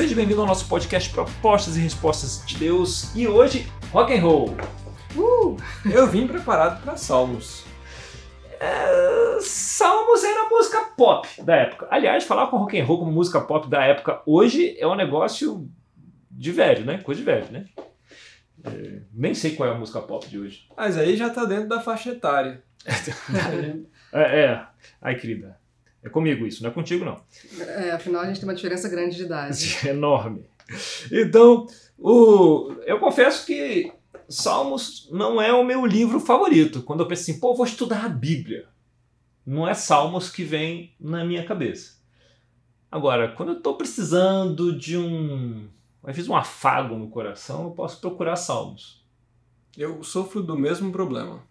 Seja bem-vindo ao nosso podcast Propostas e Respostas de Deus e hoje rock and roll. Uh, eu vim preparado para Salmos. É, Salmos era música pop da época. Aliás, falar com rock and roll como música pop da época hoje é um negócio de velho, né? Coisa de velho, né? É, nem sei qual é a música pop de hoje. Mas aí já tá dentro da faixa etária. é, é. Ai, querida. É comigo isso, não é contigo, não. É, afinal a gente tem uma diferença grande de idade. Enorme. Então, o... eu confesso que Salmos não é o meu livro favorito. Quando eu penso assim, pô, vou estudar a Bíblia. Não é Salmos que vem na minha cabeça. Agora, quando eu estou precisando de um. Eu fiz um afago no coração, eu posso procurar Salmos. Eu sofro do mesmo problema.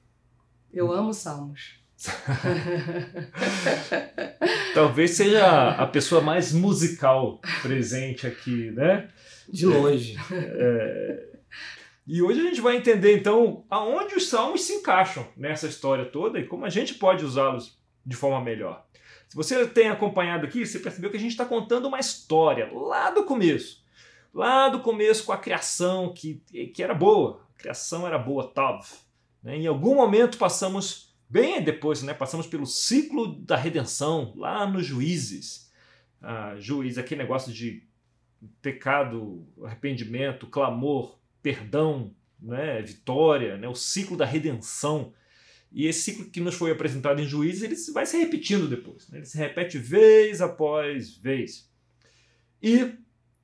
Eu amo Salmos. Talvez seja a pessoa mais musical presente aqui, né? De longe. É... E hoje a gente vai entender então aonde os salmos se encaixam nessa história toda e como a gente pode usá-los de forma melhor. Se você tem acompanhado aqui, você percebeu que a gente está contando uma história lá do começo. Lá do começo com a criação que, que era boa. A criação era boa, Tav. Né? Em algum momento passamos Bem depois, né, passamos pelo ciclo da redenção, lá nos juízes. Ah, juiz, aquele negócio de pecado, arrependimento, clamor, perdão, né, vitória, né, o ciclo da redenção. E esse ciclo que nos foi apresentado em Juízes, ele vai se repetindo depois. Né? Ele se repete vez após vez. E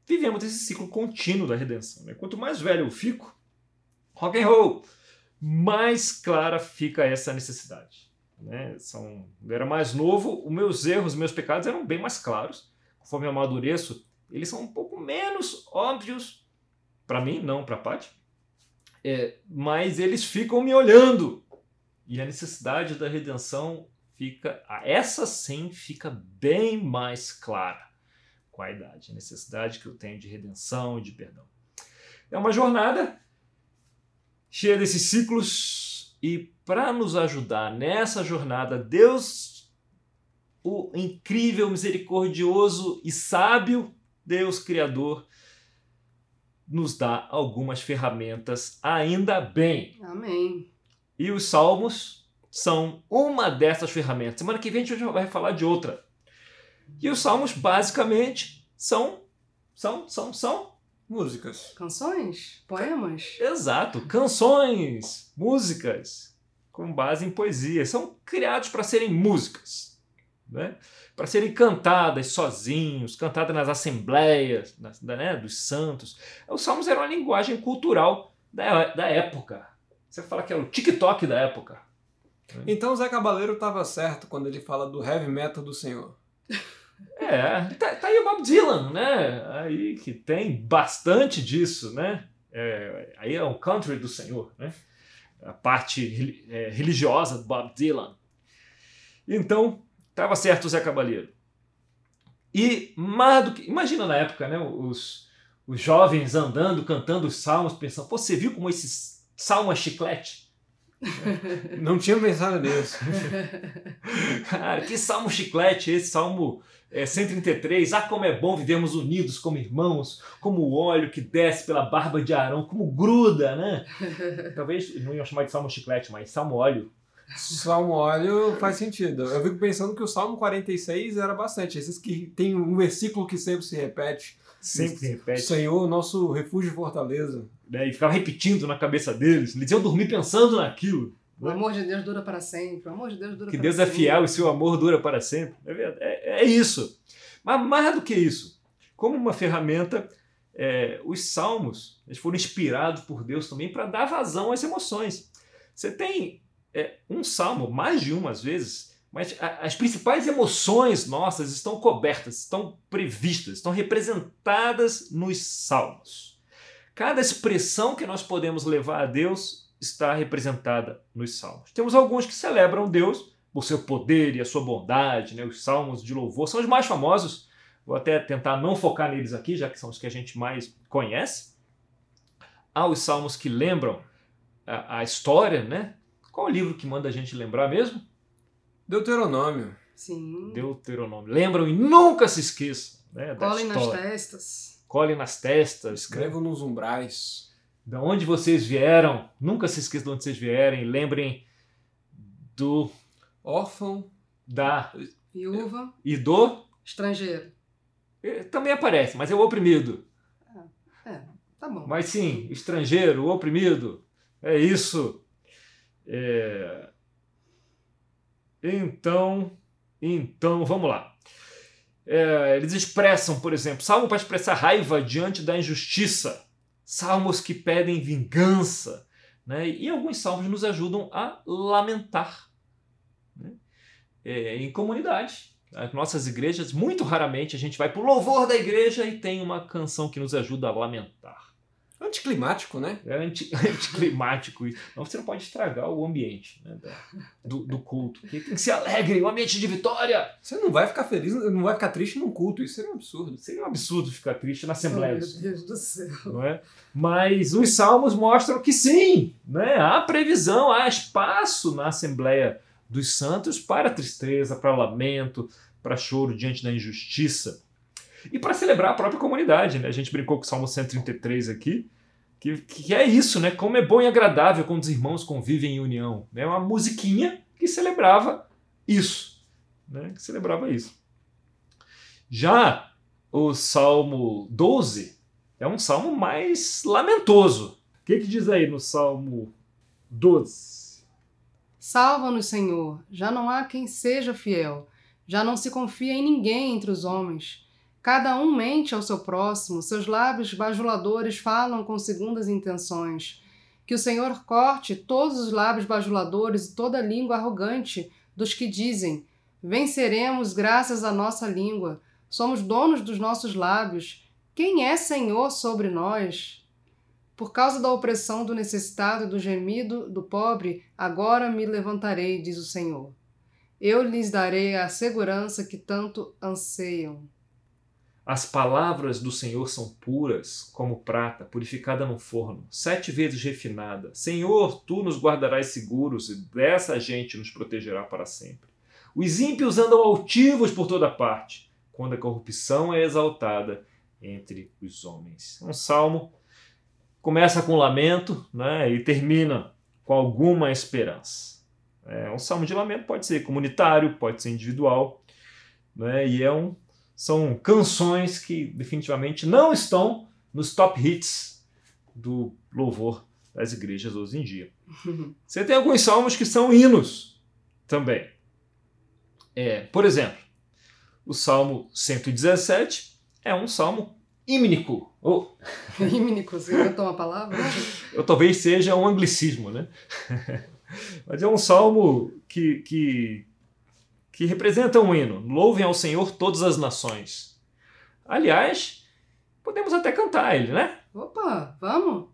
vivemos esse ciclo contínuo da redenção. Né? Quanto mais velho eu fico, rock and roll, mais clara fica essa necessidade. Né? São, eu era mais novo, os meus erros, os meus pecados eram bem mais claros. Conforme eu amadureço, eles são um pouco menos óbvios para mim, não para a Paty. É, mas eles ficam me olhando. E a necessidade da redenção fica, essa sim fica bem mais clara com a idade, a necessidade que eu tenho de redenção e de perdão. É uma jornada cheia desses ciclos. E para nos ajudar nessa jornada, Deus, o incrível, misericordioso e sábio Deus Criador, nos dá algumas ferramentas, ainda bem. Amém. E os salmos são uma dessas ferramentas. Semana que vem a gente vai falar de outra. E os salmos, basicamente, são, são, são, são Músicas. Canções? Poemas? Exato, canções, músicas com base em poesia. São criados para serem músicas, né? para serem cantadas sozinhos, cantadas nas assembleias nas, né, dos santos. Os salmos eram uma linguagem cultural da, da época. Você fala que era o TikTok da época. Então Zé Cabaleiro estava certo quando ele fala do heavy metal do Senhor. É, tá, tá, aí o Bob Dylan, né? Aí que tem bastante disso, né? É, aí é o country do Senhor, né? A parte é, religiosa do Bob Dylan. Então, estava certo o Zé Cabaleiro. E mais do que. Imagina na época, né? Os, os jovens andando, cantando os salmos, pensando, Pô, você viu como esse salmo é chiclete? Não tinha pensado nisso. Cara, que salmo chiclete esse, salmo é, 133. Ah, como é bom vivermos unidos como irmãos, como o óleo que desce pela barba de Arão, como gruda, né? Talvez não iam chamar de salmo chiclete, mas salmo óleo. Salmo óleo faz sentido. Eu fico pensando que o Salmo 46 era bastante. Esses que tem um versículo que sempre se repete. Sempre se repete. Senhor, nosso refúgio e fortaleza. Né? E ficava repetindo na cabeça deles. Eles iam dormir pensando naquilo. O amor de Deus dura para sempre. O amor de Deus dura que para Deus sempre. é fiel e seu amor dura para sempre. É, é, é isso. Mas mais do que isso, como uma ferramenta, é, os salmos eles foram inspirados por Deus também para dar vazão às emoções. Você tem é, um salmo, mais de uma às vezes, mas a, as principais emoções nossas estão cobertas, estão previstas, estão representadas nos salmos. Cada expressão que nós podemos levar a Deus está representada nos salmos. Temos alguns que celebram Deus por seu poder e a sua bondade, né? os salmos de louvor são os mais famosos. Vou até tentar não focar neles aqui, já que são os que a gente mais conhece. Há os salmos que lembram a, a história, né? Qual o livro que manda a gente lembrar mesmo? Deuteronômio. Sim. Deuteronômio. Lembram e nunca se esqueçam né, Colhem nas testas. colhem nas testas. né? Escrevam nos umbrais. Da onde vocês vieram. Nunca se esqueçam de onde vocês vierem. Lembrem do, Órfão. da Viúva, e do. estrangeiro. eh, Também aparece, mas é o oprimido. Tá bom. Mas sim, estrangeiro, o oprimido. É isso. É, Então, então, vamos lá. É, eles expressam, por exemplo, salmo para expressar raiva diante da injustiça, salmos que pedem vingança, né? e alguns salmos nos ajudam a lamentar né? É, em comunidade. As nossas igrejas, muito raramente, a gente vai para o louvor da igreja e tem uma canção que nos ajuda a lamentar. Anticlimático, né? É anti, anticlimático. isso. Não, você não pode estragar o ambiente né, do, do culto. Porque tem que ser alegre, um ambiente de vitória. Você não vai ficar feliz, não vai ficar triste num culto. Isso seria um absurdo. Seria um absurdo ficar triste na Oh, Assembleia. meu Deus do céu. não é? Mas os salmos mostram que sim, né? há previsão, há espaço na Assembleia dos Santos para tristeza, para lamento, para choro diante da injustiça. E para celebrar a própria comunidade. Né? A gente brincou com o Salmo 133 aqui, que, que é isso, né? como é bom e agradável quando os irmãos convivem em união. É uma musiquinha que celebrava isso. Né? Que celebrava isso. Já o Salmo 12 é um salmo mais lamentoso. O que, que diz aí no Salmo 12? Salva-nos, Senhor. Já não há quem seja fiel. Já não se confia em ninguém entre os homens. Cada um mente ao seu próximo, seus lábios bajuladores falam com segundas intenções. Que o Senhor corte todos os lábios bajuladores e toda a língua arrogante dos que dizem: Venceremos graças à nossa língua. Somos donos dos nossos lábios. Quem é Senhor sobre nós? Por causa da opressão do necessitado e do gemido do pobre, agora me levantarei, diz o Senhor. Eu lhes darei a segurança que tanto anseiam. As palavras do Senhor são puras como prata, purificada no forno, sete vezes refinada. Senhor, tu nos guardarás seguros e dessa gente nos protegerá para sempre. Os ímpios andam altivos por toda parte, quando a corrupção é exaltada entre os homens. Um salmo começa com lamento né, e termina com alguma esperança. É, um salmo de lamento pode ser comunitário, pode ser individual, né, e é um são canções que definitivamente não estão nos top hits do louvor das igrejas hoje em dia. Você tem alguns salmos que são hinos também. É, por exemplo, o Salmo 117 é um salmo hímnico. Ou, Rímnico, você inventou uma palavra? ou talvez seja um anglicismo, né? Mas é um salmo que, que, que representa um hino. Louvem ao Senhor todas as nações. Aliás, podemos até cantar ele, né? Opa, vamos?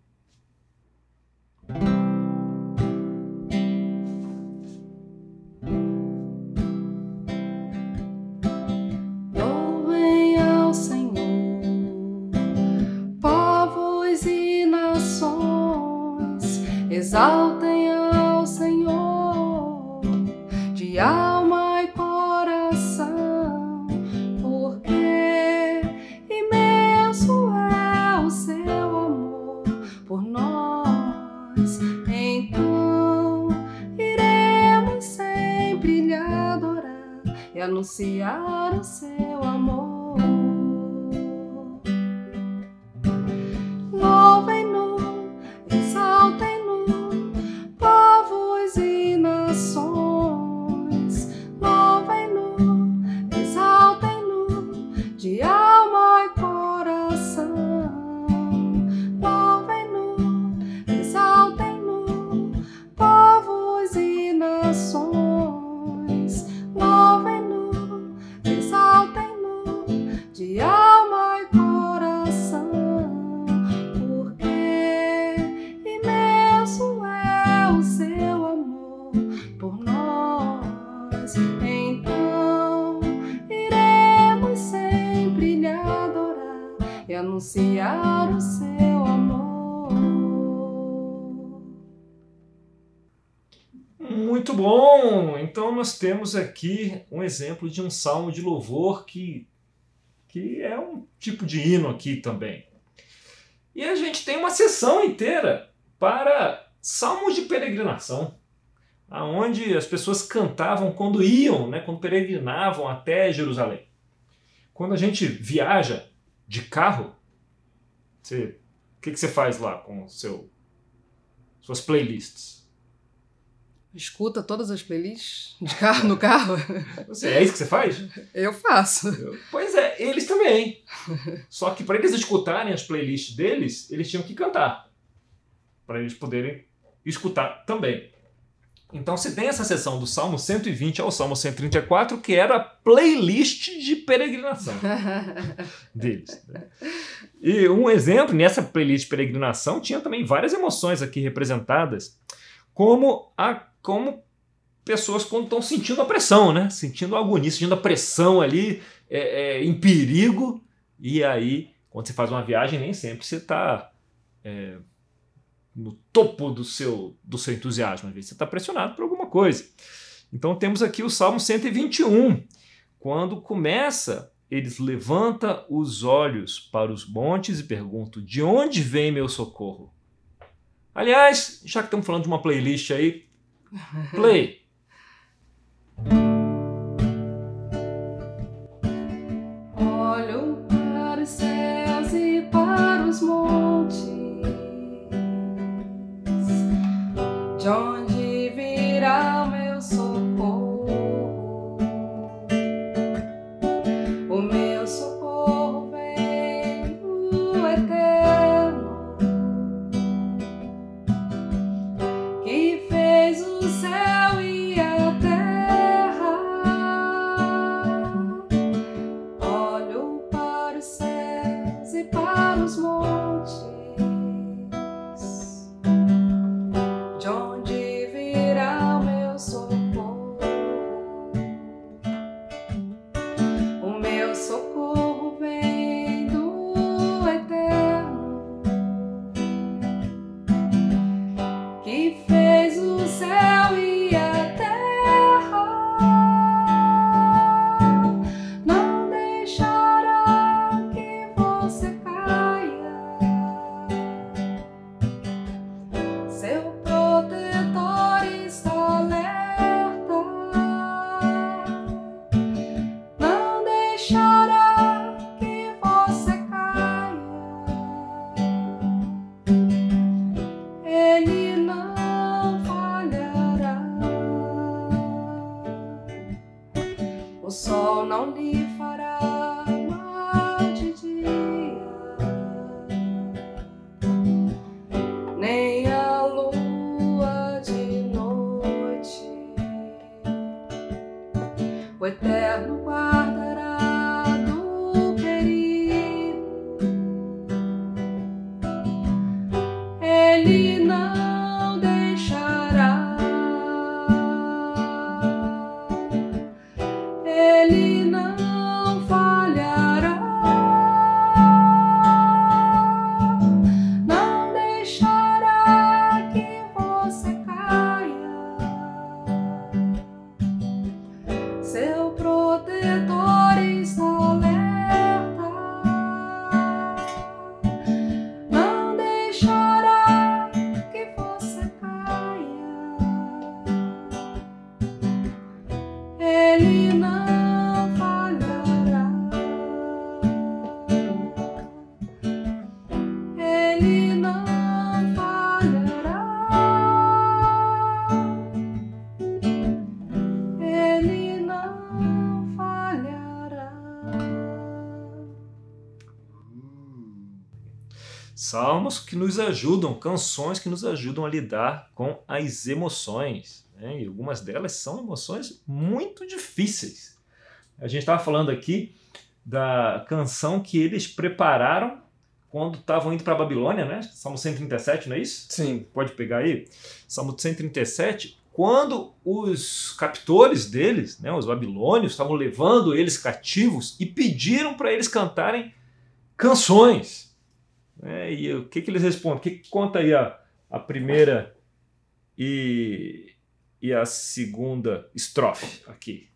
Temos aqui um exemplo de um salmo de louvor que, que é um tipo de hino aqui também. E a gente tem uma sessão inteira para salmos de peregrinação, aonde as pessoas cantavam quando iam, né, quando peregrinavam até Jerusalém. Quando a gente viaja de carro, o que, que você faz lá com seu, suas playlists? Escuta todas as playlists de carro no carro? Você, é isso que você faz? Eu faço. Pois é, eles também. Só que para eles escutarem as playlists deles, eles tinham que cantar. Para eles poderem escutar também. Então você tem essa seção do Salmo 120 ao Salmo 134, que era a playlist de peregrinação deles. Né? E um exemplo, nessa playlist de peregrinação, tinha também várias emoções aqui representadas, como a como pessoas quando estão sentindo a pressão, né? Sentindo a agonia, sentindo a pressão ali, é, é, em perigo. E aí, quando você faz uma viagem, nem sempre você está é, no topo do seu, do seu entusiasmo. Às vezes você está pressionado por alguma coisa. Então temos aqui o Salmo 121. Quando começa, eles levanta os olhos para os montes e perguntam: De onde vem meu socorro? Aliás, já que estamos falando de uma playlist aí, Play. Não Salmos que nos ajudam, canções que nos ajudam a lidar com as emoções. Né? E algumas delas são emoções muito difíceis. A gente estava falando aqui da canção que eles prepararam quando estavam indo para a Babilônia, né? Salmo 137, não é isso? Sim. Pode pegar aí. Salmo 137. Quando os captores deles, né, os babilônios, estavam levando eles cativos e pediram para eles cantarem canções. Né? e o que, que eles respondem? O que, que conta aí a, a primeira e, e a segunda estrofe aqui?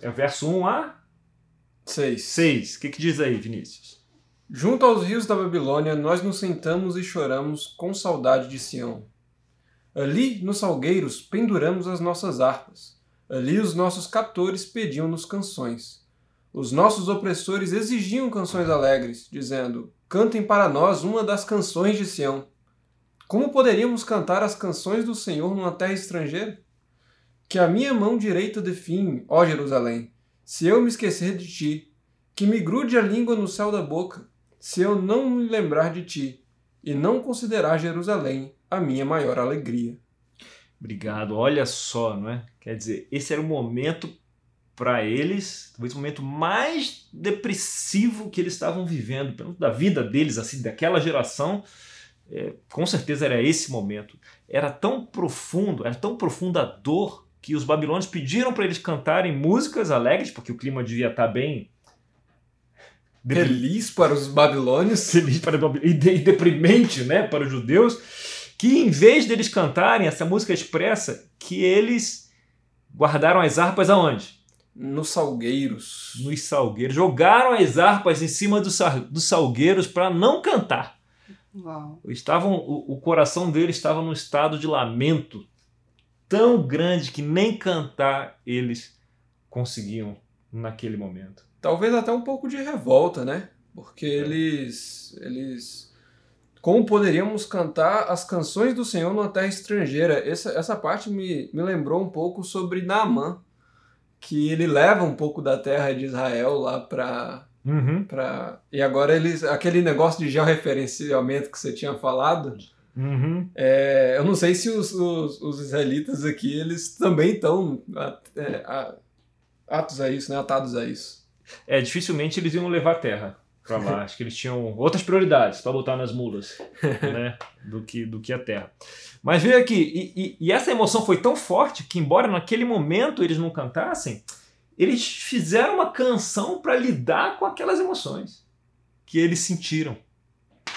É o verso 1 a Seis. 6. O que, que diz aí, Vinícius? Junto aos rios da Babilônia, nós nos sentamos e choramos com saudade de Sião. Ali, nos salgueiros, penduramos as nossas harpas. Ali, os nossos captores pediam-nos canções. Os nossos opressores exigiam canções alegres, dizendo: Cantem para nós uma das canções de Sião. Como poderíamos cantar as canções do Senhor numa terra estrangeira? Que a minha mão direita define, ó Jerusalém, se eu me esquecer de ti, que me grude a língua no céu da boca, se eu não me lembrar de ti, e não considerar Jerusalém a minha maior alegria. Obrigado. Olha só, não é? Quer dizer, esse era o momento para eles, talvez o momento mais depressivo que eles estavam vivendo, pelo da vida deles, assim, daquela geração. É, com certeza era esse momento. Era tão profundo, era tão profunda a dor que os babilônios pediram para eles cantarem músicas alegres, porque o clima devia estar tá bem feliz para os babilônios, feliz para e deprimente, né, para os judeus, que em vez deles cantarem essa música expressa, que eles guardaram as harpas aonde? Nos salgueiros. Nos salgueiros. Jogaram as harpas em cima dos, dos salgueiros para não cantar. Uau. Estavam, o, o coração deles estava num estado de lamento tão grande que nem cantar eles conseguiam naquele momento. Talvez até um pouco de revolta, né? Porque é. eles, eles. Como poderíamos cantar as canções do Senhor numa terra estrangeira? Essa, essa parte me, me lembrou um pouco sobre Naamã, que ele leva um pouco da terra de Israel lá para Uhum. Pra... E agora eles. Aquele negócio de georreferenciamento que você tinha falado. Uhum. É, eu não sei se os, os, os, israelitas aqui eles também estão é, atos a isso, né? Atados a isso. É, dificilmente eles iam levar terra para lá. Acho que eles tinham outras prioridades para botar nas mulas, né? Do que, do que a terra. Mas veja aqui, e, e, e essa emoção foi tão forte que, embora naquele momento eles não cantassem, eles fizeram uma canção para lidar com aquelas emoções que eles sentiram,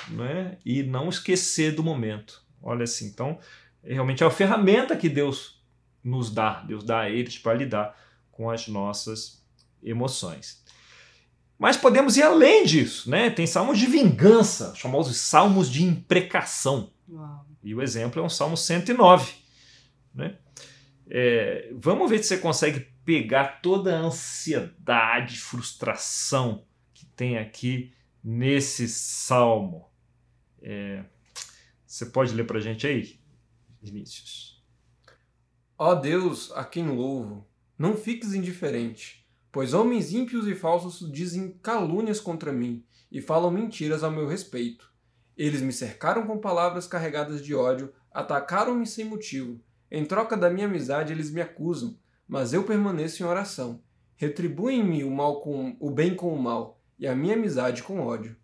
né? E não esquecer do momento. Olha assim, então realmente é a ferramenta que Deus nos dá, Deus dá a eles para lidar com as nossas emoções. Mas podemos ir além disso, né? Tem salmos de vingança, chamados salmos de imprecação. Uau. E o exemplo é um salmo 109, né? É, vamos ver se você consegue pegar toda a ansiedade, frustração que tem aqui nesse salmo. É, você pode ler para a gente aí, Vinícius? Ó Deus, a quem louvo, não fiques indiferente, pois homens ímpios e falsos dizem calúnias contra mim e falam mentiras ao meu respeito. Eles me cercaram com palavras carregadas de ódio, atacaram-me sem motivo. Em troca da minha amizade, eles me acusam mas eu permaneço em oração. Retribuem-me o mal com o bem com o mal, e a minha amizade com ódio.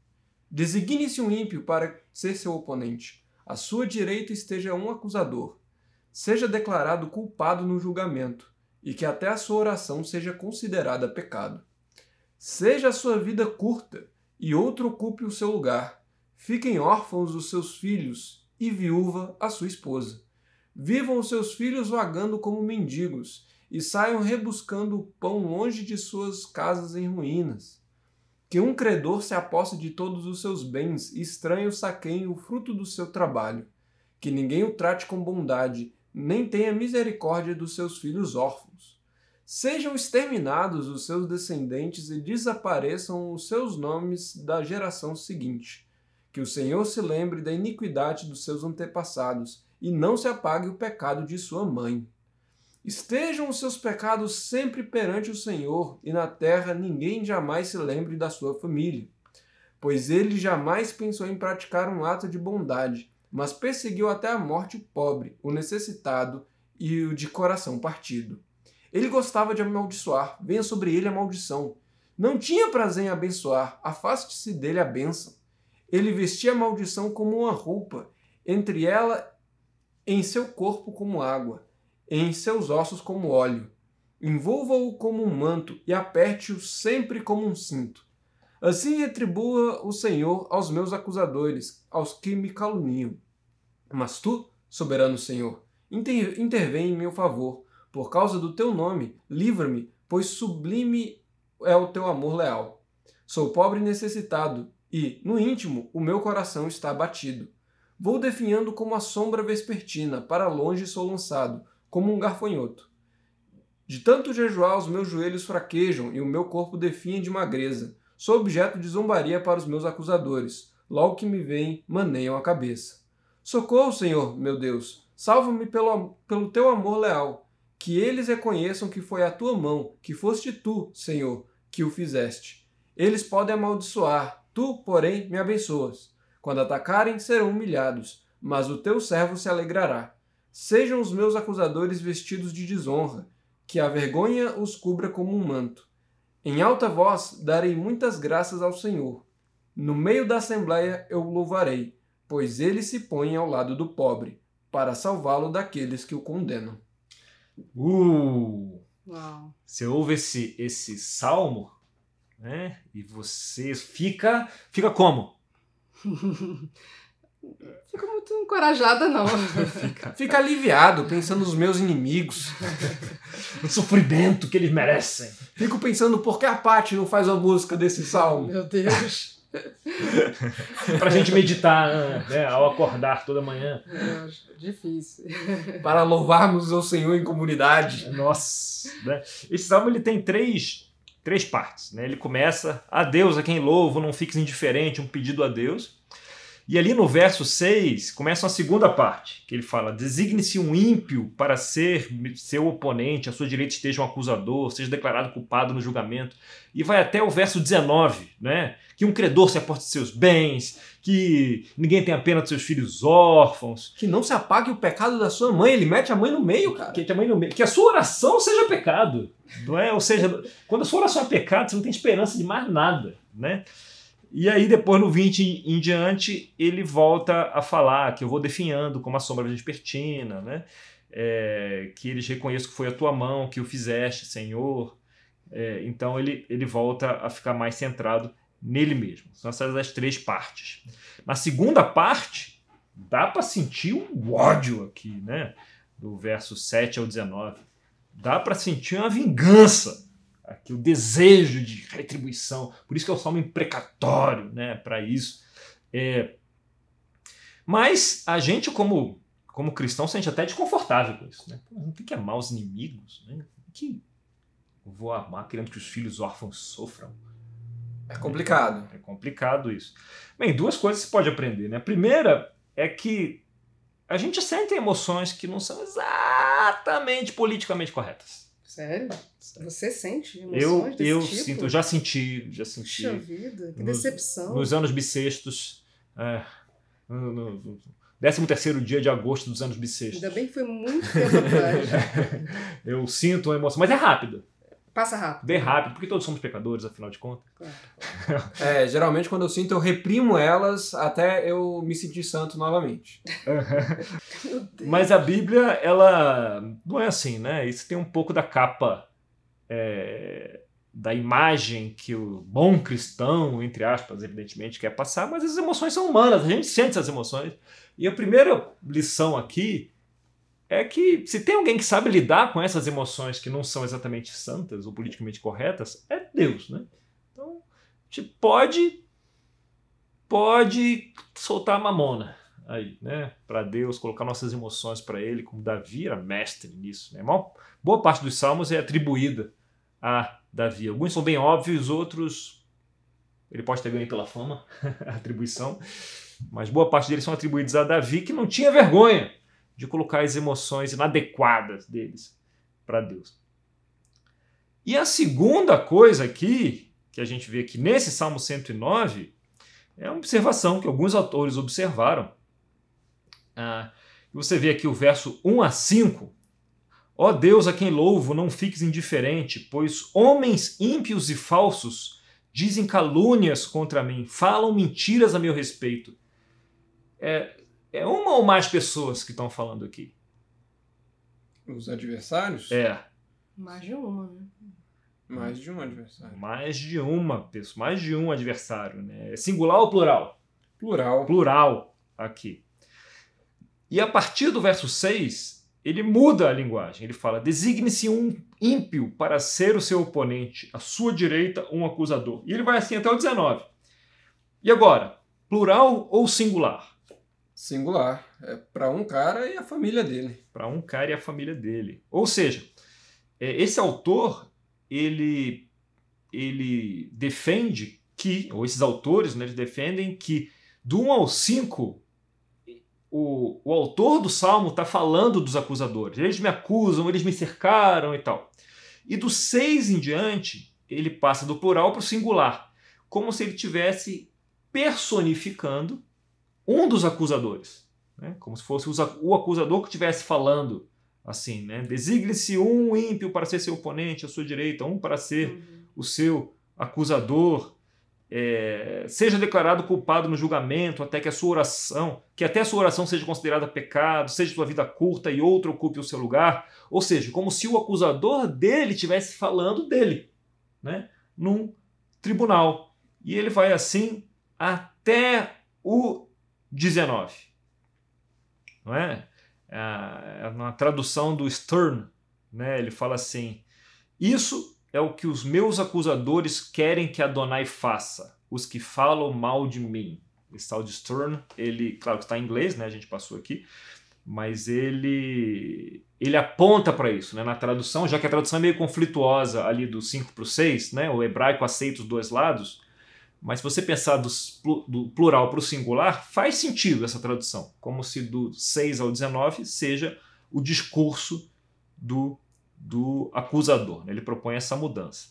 Designe-se um ímpio para ser seu oponente. À sua direita esteja um acusador. Seja declarado culpado no julgamento, e que até a sua oração seja considerada pecado. Seja a sua vida curta, e outro ocupe o seu lugar. Fiquem órfãos os seus filhos, e viúva a sua esposa. Vivam os seus filhos vagando como mendigos, e saiam rebuscando o pão longe de suas casas em ruínas. Que um credor se aposse de todos os seus bens e estranhos saqueiem o fruto do seu trabalho. Que ninguém o trate com bondade, nem tenha misericórdia dos seus filhos órfãos. Sejam exterminados os seus descendentes e desapareçam os seus nomes da geração seguinte. Que o Senhor se lembre da iniquidade dos seus antepassados e não se apague o pecado de sua mãe. Estejam os seus pecados sempre perante o Senhor, e na terra ninguém jamais se lembre da sua família. Pois ele jamais pensou em praticar um ato de bondade, mas perseguiu até a morte o pobre, o necessitado e o de coração partido. Ele gostava de amaldiçoar, venha sobre ele a maldição. Não tinha prazer em abençoar, afaste-se dele a bênção. Ele vestia a maldição como uma roupa, entre ela em seu corpo como água em seus ossos como óleo. Envolva-o como um manto e aperte-o sempre como um cinto. Assim retribua o Senhor aos meus acusadores, aos que me caluniam. Mas tu, soberano Senhor, inter intervém em meu favor. Por causa do teu nome, livra-me, pois sublime é o teu amor leal. Sou pobre e necessitado, e, no íntimo, o meu coração está abatido. Vou definhando como a sombra vespertina, para longe sou lançado, como um garfanhoto. De tanto jejuar, os meus joelhos fraquejam e o meu corpo definha de magreza. Sou objeto de zombaria para os meus acusadores. Logo que me veem, maneiam a cabeça. Socorro, Senhor, meu Deus. Salva-me pelo, pelo teu amor leal. Que eles reconheçam que foi a tua mão, que foste tu, Senhor, que o fizeste. Eles podem amaldiçoar, tu, porém, me abençoas. Quando atacarem, serão humilhados, mas o teu servo se alegrará. Sejam os meus acusadores vestidos de desonra, que a vergonha os cubra como um manto. Em alta voz darei muitas graças ao Senhor. No meio da assembleia eu o louvarei, pois ele se põe ao lado do pobre, para salvá-lo daqueles que o condenam. Uh! Uau. Você ouve esse, esse salmo, né? E você fica. Fica como? Fico muito encorajada, não. Fica aliviado pensando nos meus inimigos. O sofrimento que eles merecem. Fico pensando por que a Paty não faz a música desse salmo. Meu Deus. Pra gente meditar né, ao acordar toda manhã. É, difícil. Para louvarmos o Senhor em comunidade. Nossa! Né? Esse salmo ele tem três, três partes. Né? Ele começa, a Deus a quem louvo, não fiques indiferente, um pedido a Deus. E ali no verso 6 começa uma segunda parte, que ele fala: designe-se um ímpio para ser seu oponente, à sua direita esteja um acusador, seja declarado culpado no julgamento. E vai até o verso 19, né? Que um credor se aporte de seus bens, que ninguém tenha pena dos seus filhos órfãos, Que não se apague o pecado da sua mãe. Ele mete a mãe no meio, cara. que, que a mãe no meio- que a sua oração seja pecado, não é? Ou seja, quando a sua oração é pecado, você não tem esperança de mais nada, né? E aí depois no 20 em diante ele volta a falar que eu vou definhando como a sombra vespertina, né? É, que eles reconheçam que foi a tua mão que o fizeste, Senhor. É, então ele, ele volta a ficar mais centrado nele mesmo. São essas as três partes. Na segunda parte, dá para sentir um ódio aqui, né? Do verso 7 ao 19. Dá para sentir uma vingança aqui, o desejo de retribuição. Por isso que é o salmo imprecatório, né? Para isso. É... Mas a gente, como, como cristão, se sente até desconfortável com isso, né? Não tem que amar os inimigos, né? Que eu vou amar querendo que os filhos órfãos sofram. É complicado. É complicado isso. Bem, duas coisas você pode aprender, né? A primeira é que a gente sente emoções que não são exatamente politicamente corretas. Sério? Você sente Eu, emoções desse eu tipo? sinto, eu já senti, já senti. Puxa vida, que Nos- decepção. Nos anos bissextos, é, no, no, no 13 terceiro dia de agosto dos anos bissextos. Ainda bem que foi muito tempo atrás. eu sinto uma emoção, mas é rápido, Passa rápido. bem rápido, porque todos somos pecadores, afinal de contas. Claro. É, geralmente quando eu sinto, eu reprimo elas até eu me sentir santo novamente. Mas a Bíblia, ela não é assim, né? Isso tem um pouco da capa é, da imagem que o bom cristão, entre aspas, evidentemente, quer passar, mas as emoções são humanas, a gente sente essas emoções. E a primeira lição aqui é que se tem alguém que sabe lidar com essas emoções que não são exatamente santas ou politicamente corretas, é Deus, né? Então, a gente pode, pode soltar a mamona aí, né? Para Deus, colocar nossas emoções para Ele, como Davi era mestre nisso. Né? Maior- boa parte dos salmos é atribuída a Davi. Alguns são bem óbvios, outros ele pode ter ganho pela fama, atribuição, mas boa parte deles são atribuídos a Davi, que não tinha vergonha de colocar as emoções inadequadas deles para Deus. E a segunda coisa aqui, que a gente vê aqui nesse Salmo 109, é uma observação que alguns autores observaram. Ah, você vê aqui o verso 1 a 5. Ó Deus a quem louvo, não fiques indiferente, pois homens ímpios e falsos dizem calúnias contra mim, falam mentiras a meu respeito. É, é uma ou mais pessoas que estão falando aqui? Os adversários? É, Mais de uma, né? Mais de um adversário. mais de uma pessoa, mais de um adversário. Né? É singular ou plural? Plural. plural aqui. E a partir do verso 6, ele muda a linguagem. Ele fala: designe-se um ímpio para ser o seu oponente, à sua direita, um acusador. E ele vai assim até o 19. E agora, plural ou singular? Singular. É para um cara e a família dele. Para um cara e a família dele. Ou seja, é, esse autor, ele, ele defende que, ou esses autores, né, eles defendem que do 1 ao 5, o, o autor do salmo está falando dos acusadores. Eles me acusam, eles me cercaram e tal. E do 6 em diante, ele passa do plural para o singular, como se ele tivesse personificando um dos acusadores. Né? Como se fosse o acusador que estivesse falando assim, né? Designe-se um ímpio para ser seu oponente à sua direita, um para ser uhum. o seu acusador. É, seja declarado culpado no julgamento, até que a sua oração, que até a sua oração seja considerada pecado, seja sua vida curta e outro ocupe o seu lugar. Ou seja, como se o acusador dele estivesse falando dele, né? Num tribunal. E ele vai assim até o 19. Não é? É uma tradução do Stern, né? Ele fala assim: Isso é o que os meus acusadores querem que Adonai faça, os que falam mal de mim. Esse tal de Stern, ele, claro que está em inglês, né? A gente passou aqui, mas ele ele aponta para isso, né? Na tradução, já que a tradução é meio conflituosa ali do 5 para o 6, né? O hebraico aceita os dois lados. Mas se você pensar do, plural para o singular, faz sentido essa tradução, como se do 6 ao 19 seja o discurso do, do acusador. Ele propõe essa mudança.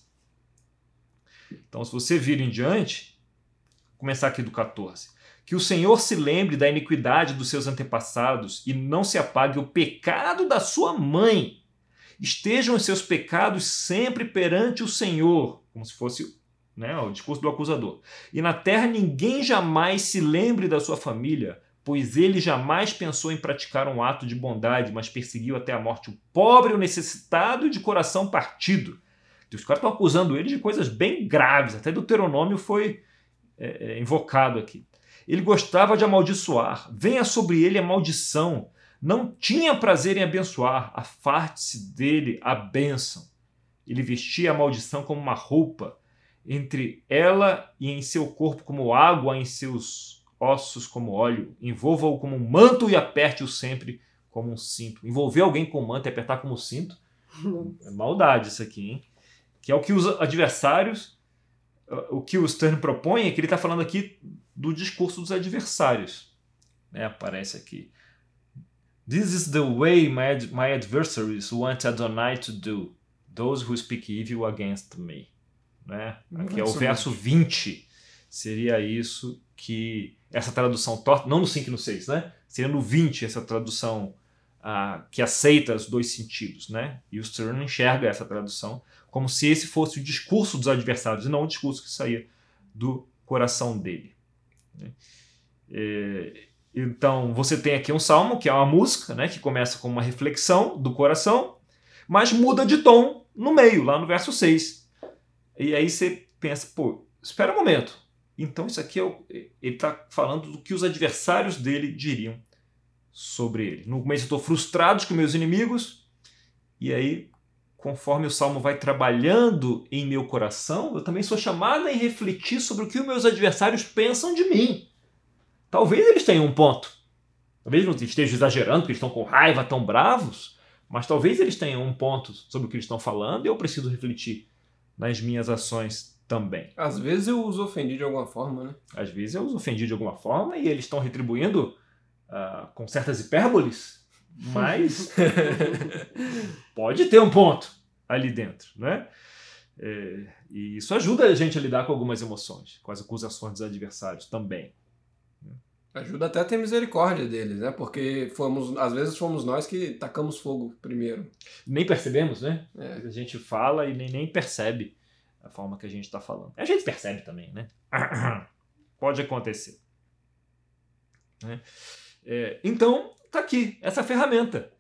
Então, se você vir em diante, começar aqui do 14. Que o Senhor se lembre da iniquidade dos seus antepassados e não se apague o pecado da sua mãe. Estejam os seus pecados sempre perante o Senhor, como se fosse né? o discurso do acusador. E na terra ninguém jamais se lembre da sua família, pois ele jamais pensou em praticar um ato de bondade, mas perseguiu até a morte o pobre, o necessitado e de coração partido. Os caras estão acusando ele de coisas bem graves, até Deuteronômio foi é, é, invocado aqui. Ele gostava de amaldiçoar, venha sobre ele a maldição. Não tinha prazer em abençoar, afaste-se dele a bênção. Ele vestia a maldição como uma roupa, entre ela e em seu corpo como água, em seus ossos como óleo. Envolva-o como um manto e aperte-o sempre como um cinto. Envolver alguém com manto e apertar como um cinto é maldade isso aqui, hein? Que é o que os adversários, o que o Stern propõe é que ele está falando aqui do discurso dos adversários. Né? Aparece aqui. This is the way my, my adversaries want Adonai to do, those who speak evil against me né? Aqui é o verso 20. Seria isso que essa tradução torta, não no 5 e no 6, né? Seria no 20 essa tradução ah, que aceita os dois sentidos, né? E o Stern enxerga essa tradução como se esse fosse o discurso dos adversários e não o discurso que saía do coração dele. Né? É, então você tem aqui um salmo que é uma música, né? Que começa com uma reflexão do coração, mas muda de tom no meio, lá no verso 6 e aí você pensa, pô, espera um momento. Então isso aqui é o, ele está falando do que os adversários dele diriam sobre ele. No começo eu estou frustrado com meus inimigos, e aí, conforme o salmo vai trabalhando em meu coração, eu também sou chamado a refletir sobre o que os meus adversários pensam de mim. Talvez eles tenham um ponto. Talvez não estejam exagerando, porque eles estão com raiva, tão bravos, mas talvez eles tenham um ponto sobre o que eles estão falando e eu preciso refletir nas minhas ações também. Às vezes eu os ofendi de alguma forma, né? Às vezes eu os ofendi de alguma forma e eles estão retribuindo uh, com certas hipérboles, mas pode ter um ponto ali dentro, né? É, e isso ajuda a gente a lidar com algumas emoções, com as acusações dos adversários também. Ajuda até a ter misericórdia deles, né? Porque fomos, às vezes fomos nós que tacamos fogo primeiro. Nem percebemos, né? É. A gente fala e nem, nem percebe a forma que a gente está falando. A gente percebe também, né? Pode acontecer. Né? É, então, tá aqui, essa ferramenta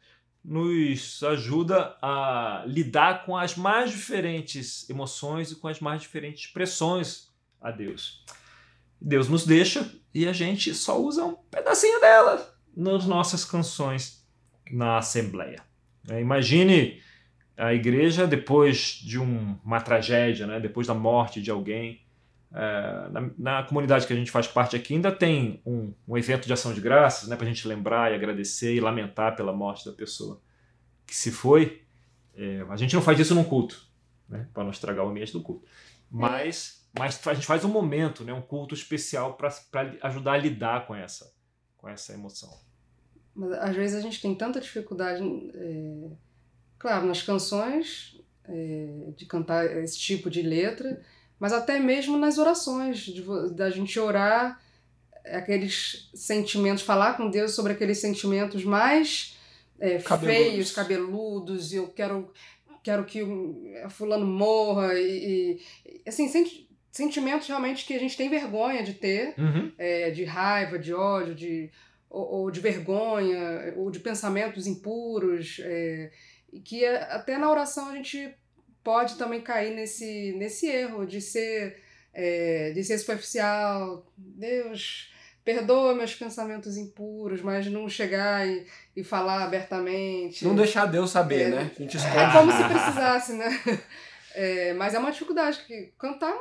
nos ajuda a lidar com as mais diferentes emoções e com as mais diferentes expressões a Deus. Deus nos deixa e a gente só usa um pedacinho dela nas nossas canções na Assembleia. É, imagine a igreja depois de um, uma tragédia, né? depois da morte de alguém, É, na, na, comunidade que a gente faz parte aqui ainda tem um, um evento de ação de graças, né, para a gente lembrar e agradecer e lamentar pela morte da pessoa que se foi. É, a gente não faz isso num culto, né, para não estragar o ambiente do culto. Mas, mas a gente faz um momento, né, um culto especial para ajudar a lidar com essa, com essa emoção. Mas às vezes a gente tem tanta dificuldade, é, claro, nas canções, é, de cantar esse tipo de letra, mas até mesmo nas orações, de, da gente orar aqueles sentimentos, falar com Deus sobre aqueles sentimentos mais é, cabeludos. feios, cabeludos, e eu quero, quero que fulano morra, e, e assim, senti sentimentos realmente que a gente tem vergonha de ter, uhum. é, de raiva, de ódio, de ou, ou de vergonha, ou de pensamentos impuros, é, que até na oração a gente pode também cair nesse, nesse erro de ser, é, de ser superficial. Deus, perdoa meus pensamentos impuros, mas não chegar e, e falar abertamente. Não deixar Deus saber, é, né? A gente É como se precisasse, né? É, mas é uma dificuldade que cantar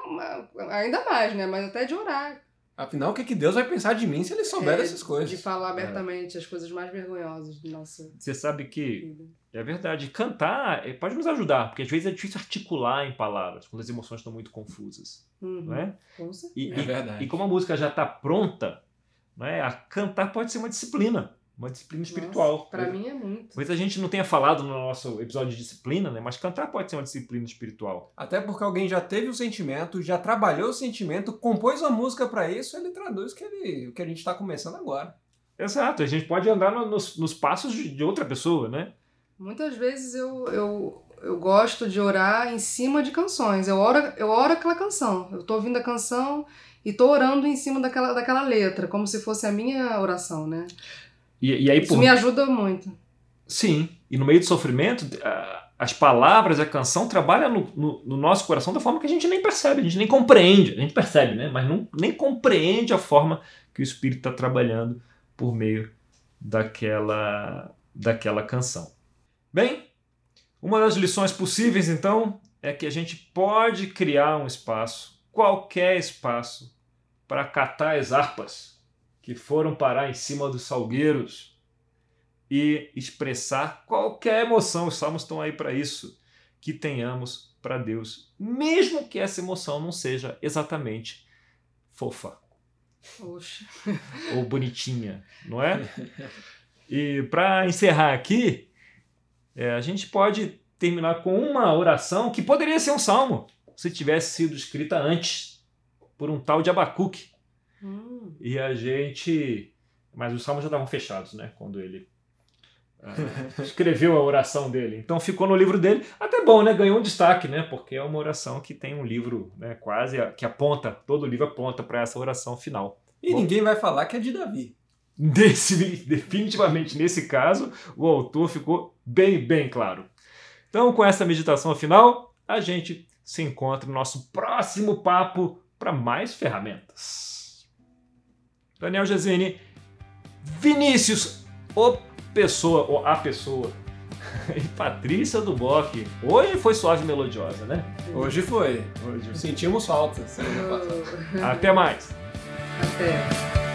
ainda mais, né? Mas até de orar. Afinal, o que, que Deus vai pensar de mim se ele souber é, dessas coisas? De falar abertamente é. as coisas mais vergonhosas do nosso. Você sabe que vida. é verdade. Cantar é, pode nos ajudar, porque às vezes é difícil articular em palavras, quando as emoções estão muito confusas. Uhum. Não é? E, é verdade. E, como a música já está pronta, não é? a cantar pode ser uma disciplina uma disciplina espiritual. Para mim é muito. Talvez a gente não tenha falado no nosso episódio de disciplina, né? Mas cantar pode ser uma disciplina espiritual. Até porque alguém já teve o sentimento, já trabalhou o sentimento, compôs uma música para isso, ele traduz que ele, o que a gente está começando agora. Exato, a gente pode andar no, nos, nos, passos de outra pessoa, né? Muitas vezes eu, eu, eu gosto de orar em cima de canções. Eu oro, eu oro aquela canção. Eu tô ouvindo a canção e tô orando em cima daquela, daquela letra, como se fosse a minha oração, né? E, e aí, Isso por... me ajuda muito. Sim, e no meio do sofrimento, as palavras, a canção trabalham no, no, no, nosso coração da forma que a gente nem percebe, a gente nem compreende. A gente percebe, né? Mas não, nem compreende a forma que o Espírito está trabalhando por meio daquela, daquela canção. Bem, uma das lições possíveis, então, é que a gente pode criar um espaço, qualquer espaço, para catar as harpas que foram parar em cima dos salgueiros e expressar qualquer emoção. Os salmos estão aí para isso, que tenhamos para Deus, mesmo que essa emoção não seja exatamente fofa. Ou bonitinha, não é? E para encerrar aqui, é, a gente pode terminar com uma oração que poderia ser um salmo, se tivesse sido escrita antes por um tal de Abacuque. Hum. E a gente. Mas os salmos já estavam fechados, né? Quando ele uh, escreveu a oração dele. Então ficou no livro dele. Até bom, né? Ganhou um destaque, né? Porque é uma oração que tem um livro, né? Quase que aponta, todo o livro aponta para essa oração final. E bom, ninguém vai falar que é de Davi. Desse, definitivamente, nesse caso, o autor ficou bem, bem claro. Então, com essa meditação final, a gente se encontra no nosso próximo papo para mais ferramentas. Daniel Gesine, Vinícius, o pessoa, ou a pessoa, e Patrícia do Bock. Hoje foi suave e melodiosa, né? Hoje foi. Hoje. Sentimos falta. Até mais. Até.